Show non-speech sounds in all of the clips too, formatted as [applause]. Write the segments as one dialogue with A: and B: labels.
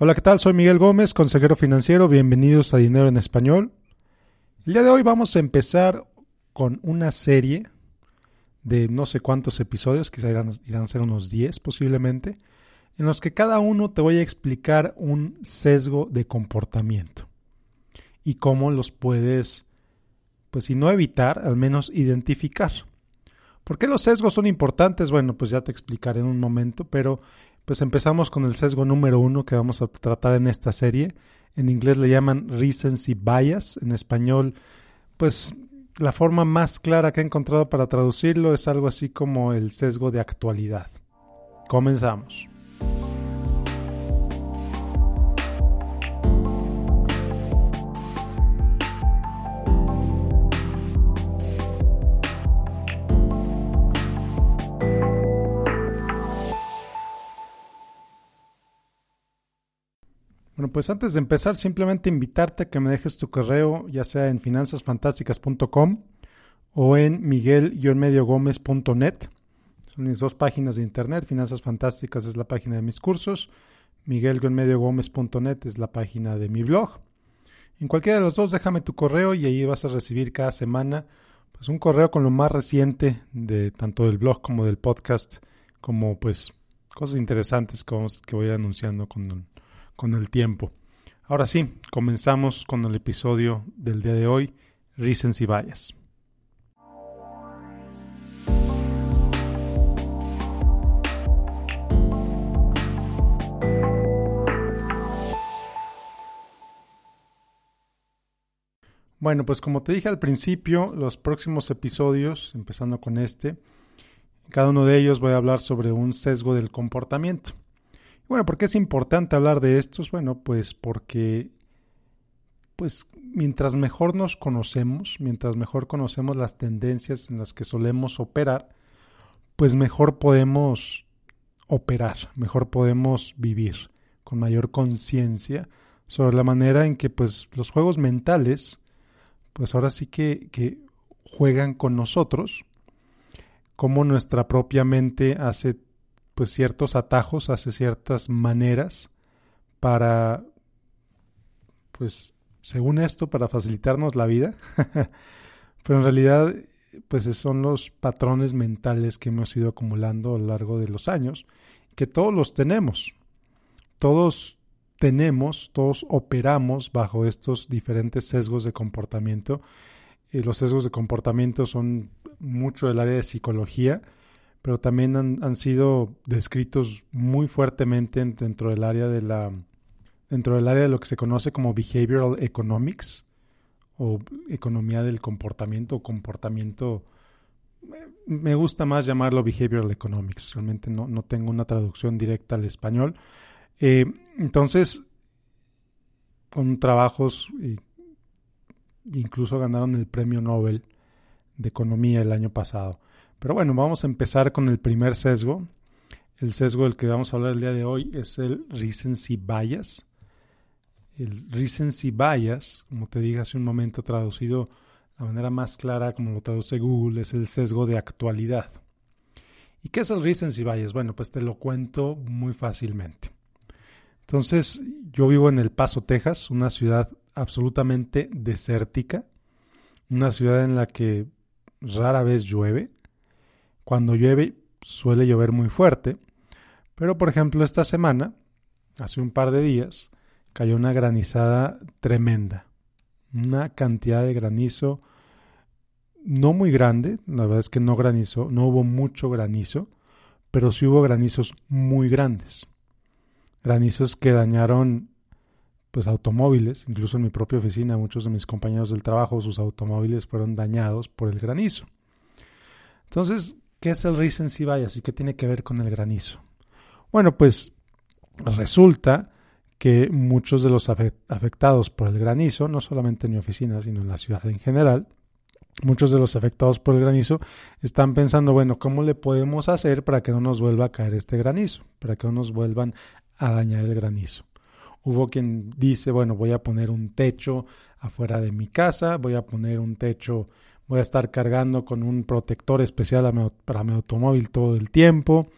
A: Hola, ¿qué tal? Soy Miguel Gómez, consejero financiero. Bienvenidos a Dinero en Español. El día de hoy vamos a empezar con una serie de no sé cuántos episodios, quizá irán, irán, a ser unos 10 posiblemente, en los que cada uno te voy a explicar un sesgo de comportamiento y cómo los puedes, pues si no evitar, al menos identificar. ¿Por qué los sesgos son importantes? Bueno, pues ya te explicaré en un momento, pero pues empezamos con el sesgo número uno que vamos a tratar en esta serie. En inglés le llaman recency bias. En español, pues la forma más clara que he encontrado para traducirlo es algo así como el sesgo de actualidad. Comenzamos. Bueno, pues antes de empezar, simplemente invitarte a que me dejes tu correo, ya sea en finanzasfantásticas.com o en miguel-mediogomez.net. Son mis dos páginas de internet. Finanzas Fantásticas es la página de mis cursos. miguel-mediogomez.net es la página de mi blog. En cualquiera de los dos, déjame tu correo y ahí vas a recibir cada semana pues un correo con lo más reciente de tanto del blog como del podcast, como pues cosas interesantes que, voy anunciando con con el tiempo. Ahora sí, comenzamos con el episodio del día de hoy, Reasons y Bias. Bueno, pues como te dije al principio, los próximos episodios, empezando con este, en cada uno de ellos voy a hablar sobre un sesgo del comportamiento. Bueno, ¿por qué es importante hablar de estos? Bueno, pues porque pues mientras mejor nos conocemos, mientras mejor conocemos las tendencias en las que solemos operar, pues mejor podemos operar, mejor podemos vivir con mayor conciencia sobre la manera en que pues los juegos mentales pues ahora sí que, que juegan con nosotros, como nuestra propia mente hace pues ciertos atajos, hace ciertas maneras para, pues según esto, para facilitarnos la vida, [laughs] pero en realidad pues son los patrones mentales que hemos ido acumulando a lo largo de los años, que todos los tenemos, todos tenemos, todos operamos bajo estos diferentes sesgos de comportamiento. y los sesgos de comportamiento son mucho del área de psicología, pero también han, sido descritos muy fuertemente dentro del área de la dentro del área de lo que se conoce como behavioral economics o economía del comportamiento o comportamiento me gusta más llamarlo behavioral economics realmente no, no tengo una traducción directa al español. Eh, entonces con trabajos incluso ganaron el premio Nobel de economía el año pasado pero bueno, vamos a empezar con el primer sesgo. El sesgo del que vamos a hablar el día de hoy es el recency bias. El recency bias, como te dije hace un momento, traducido la manera más clara, como lo traduce Google, es el sesgo de actualidad. ¿Y qué es el recency bias? Bueno, pues te lo cuento muy fácilmente. Entonces, yo vivo en El Paso, Texas, una ciudad absolutamente desértica, una ciudad en la que rara vez llueve, cuando llueve suele llover muy fuerte, pero por ejemplo esta semana, hace un par de días, cayó una granizada tremenda, una cantidad de granizo no muy grande, la verdad es que no granizó, no hubo mucho granizo, pero sí hubo granizos muy grandes. Granizos que dañaron pues automóviles, incluso en mi propia oficina muchos de mis compañeros del trabajo sus automóviles fueron dañados por el granizo. Entonces, ¿Qué es el recency bias y qué tiene que ver con el granizo? Bueno, pues resulta que muchos de los afectados por el granizo, no solamente en mi oficina, sino en la ciudad en general, muchos de los afectados por el granizo están pensando, bueno, ¿cómo le podemos hacer para que no nos vuelva a caer este granizo? Para que no nos vuelvan a dañar el granizo. Hubo quien dice, bueno, voy a poner un techo afuera de mi casa, voy a poner un techo Voy a estar cargando con un protector especial para mi automóvil todo el tiempo.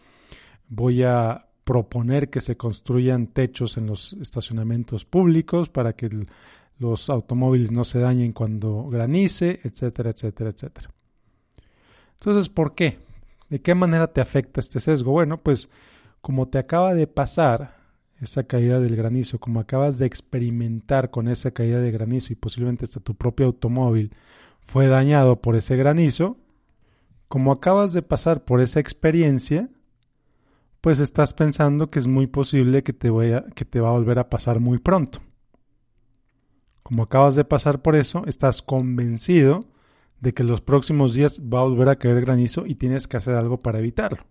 A: Voy a proponer que se construyan techos en los estacionamientos públicos para que los automóviles no se dañen cuando granice, etcétera, etcétera, etcétera. Entonces, ¿por qué? ¿De qué manera te afecta este sesgo? Bueno, pues como te acaba de pasar esa caída del granizo, como acabas de experimentar con esa caída de granizo y posiblemente hasta tu propio automóvil fue dañado por ese granizo, como acabas de pasar por esa experiencia, pues estás pensando que es muy posible que te, vaya, que te va a volver a pasar muy pronto. Como acabas de pasar por eso, estás convencido de que los próximos días va a volver a caer granizo y tienes que hacer algo para evitarlo.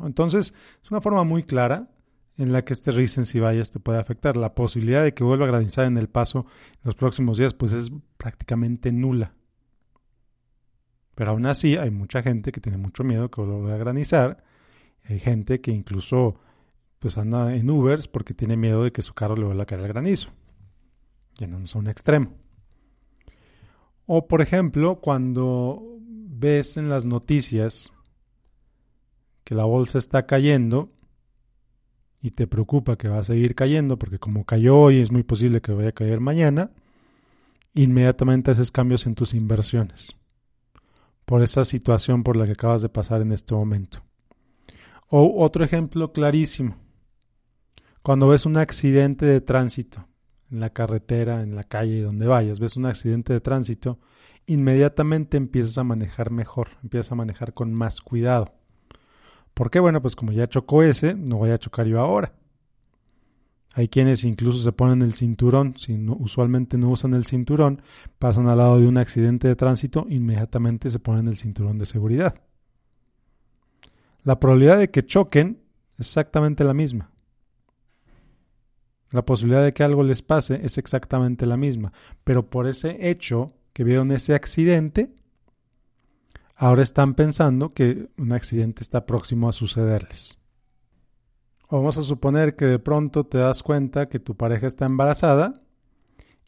A: Entonces, es una forma muy clara en la que este recency bias te puede afectar. La posibilidad de que vuelva a granizar en el paso en los próximos días, pues es prácticamente nula. Pero aún así, hay mucha gente que tiene mucho miedo que vuelva a granizar. Hay gente que incluso pues anda en Ubers porque tiene miedo de que su carro le vuelva a caer al granizo. Ya no es un extremo. O por ejemplo, cuando ves en las noticias que la bolsa está cayendo y te preocupa que va a seguir cayendo, porque como cayó hoy es muy posible que vaya a caer mañana, inmediatamente haces cambios en tus inversiones por esa situación por la que acabas de pasar en este momento. O otro ejemplo clarísimo, cuando ves un accidente de tránsito en la carretera, en la calle, donde vayas, ves un accidente de tránsito, inmediatamente empiezas a manejar mejor, empiezas a manejar con más cuidado. ¿Por qué? Bueno, pues como ya chocó ese, no voy a chocar yo ahora. Hay quienes incluso se ponen el cinturón, si usualmente no usan el cinturón, pasan al lado de un accidente de tránsito, inmediatamente se ponen el cinturón de seguridad. La probabilidad de que choquen es exactamente la misma. La posibilidad de que algo les pase es exactamente la misma, pero por ese hecho que vieron ese accidente, ahora están pensando que un accidente está próximo a sucederles. vamos a suponer que de pronto te das cuenta que tu pareja está embarazada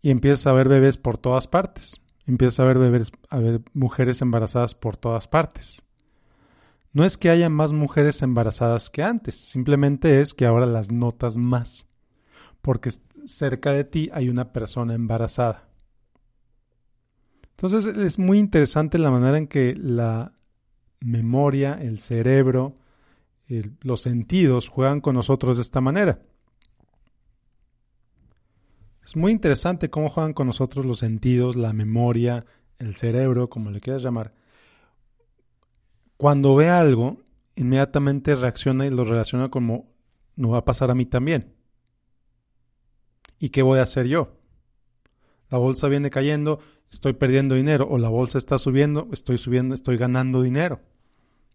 A: y empiezas a ver bebés por todas partes. Empiezas a ver bebés, a ver mujeres embarazadas por todas partes. No es que haya más mujeres embarazadas que antes, simplemente es que ahora las notas más, porque cerca de ti hay una persona embarazada. Entonces es muy interesante la manera en que la memoria, el cerebro, los sentidos juegan con nosotros de esta manera. Es muy interesante cómo juegan con nosotros los sentidos, la memoria, el cerebro, como le quieras llamar. Cuando ve algo, inmediatamente reacciona y lo relaciona como no va a pasar a mí también. ¿Y qué voy a hacer yo? La bolsa viene cayendo, estoy perdiendo dinero o la bolsa está subiendo, estoy subiendo, estoy ganando dinero.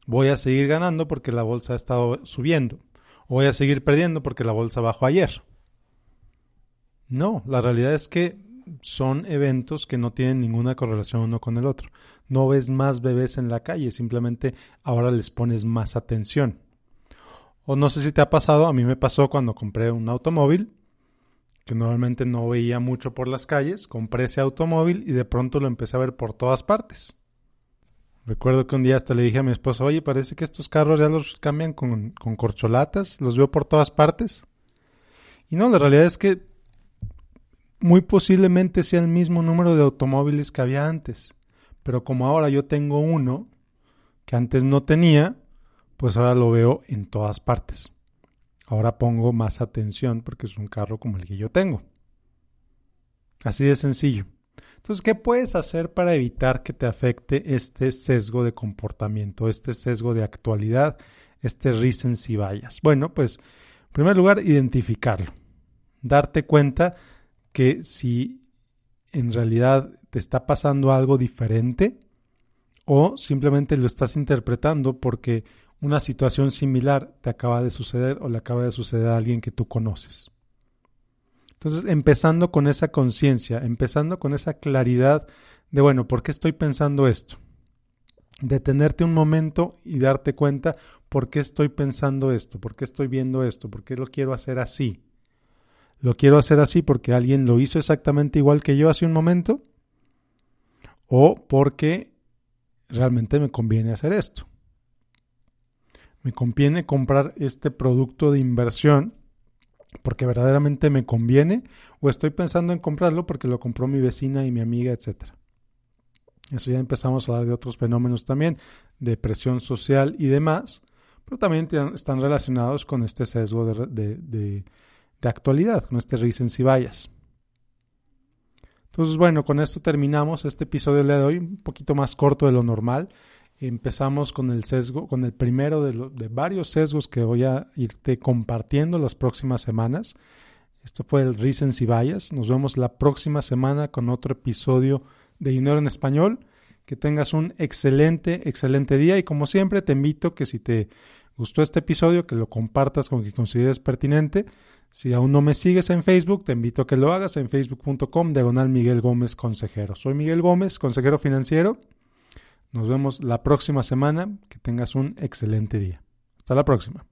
A: Voy a seguir ganando porque la bolsa ha estado subiendo. O voy a seguir perdiendo porque la bolsa bajó ayer. No, la realidad es que son eventos que no tienen ninguna correlación uno con el otro. No ves más bebés en la calle, simplemente ahora les pones más atención. O no sé si te ha pasado, a mí me pasó cuando compré un automóvil que normalmente no veía mucho por las calles, compré ese automóvil y de pronto lo empecé a ver por todas partes. Recuerdo que un día hasta le dije a mi esposa, oye, parece que estos carros ya los cambian con, con corcholatas, los veo por todas partes. Y no, la realidad es que muy posiblemente sea el mismo número de automóviles que había antes. Pero como ahora yo tengo uno que antes no tenía, pues ahora lo veo en todas partes. Ahora pongo más atención porque es un carro como el que yo tengo. Así de sencillo. Entonces, ¿qué puedes hacer para evitar que te afecte este sesgo de comportamiento, este sesgo de actualidad, este recency bias? Bueno, pues, en primer lugar, identificarlo. Darte cuenta que si en realidad te está pasando algo diferente o simplemente lo estás interpretando porque una situación similar te acaba de suceder o le acaba de suceder a alguien que tú conoces. Entonces, empezando con esa conciencia, empezando con esa claridad de, bueno, ¿por qué estoy pensando esto? Detenerte un momento y darte cuenta por qué estoy pensando esto, por qué estoy viendo esto, por qué lo quiero hacer así. ¿Lo quiero hacer así porque alguien lo hizo exactamente igual que yo hace un momento? ¿O porque realmente me conviene hacer esto? Me conviene comprar este producto de inversión porque verdaderamente me conviene o estoy pensando en comprarlo porque lo compró mi vecina y mi amiga, etc. Eso ya empezamos a hablar de otros fenómenos también, de presión social y demás, pero también están relacionados con este sesgo de, de, actualidad, con este recency bias. Entonces, bueno, con esto terminamos este episodio de hoy, un poquito más corto de lo normal. Empezamos con el sesgo, con el primero de, de varios sesgos que voy a irte compartiendo las próximas semanas. Esto fue el Recency Bias. Nos vemos la próxima semana con otro episodio de Dinero en Español. Que tengas un excelente, excelente día y como siempre te invito que si te gustó este episodio, que lo compartas con quien consideres pertinente. Si aún no me sigues en Facebook, te invito a que lo hagas en facebook.com diagonal Miguel Gómez Consejero. Soy Miguel Gómez, consejero financiero. Nos vemos la próxima semana. Que tengas un excelente día. Hasta la próxima.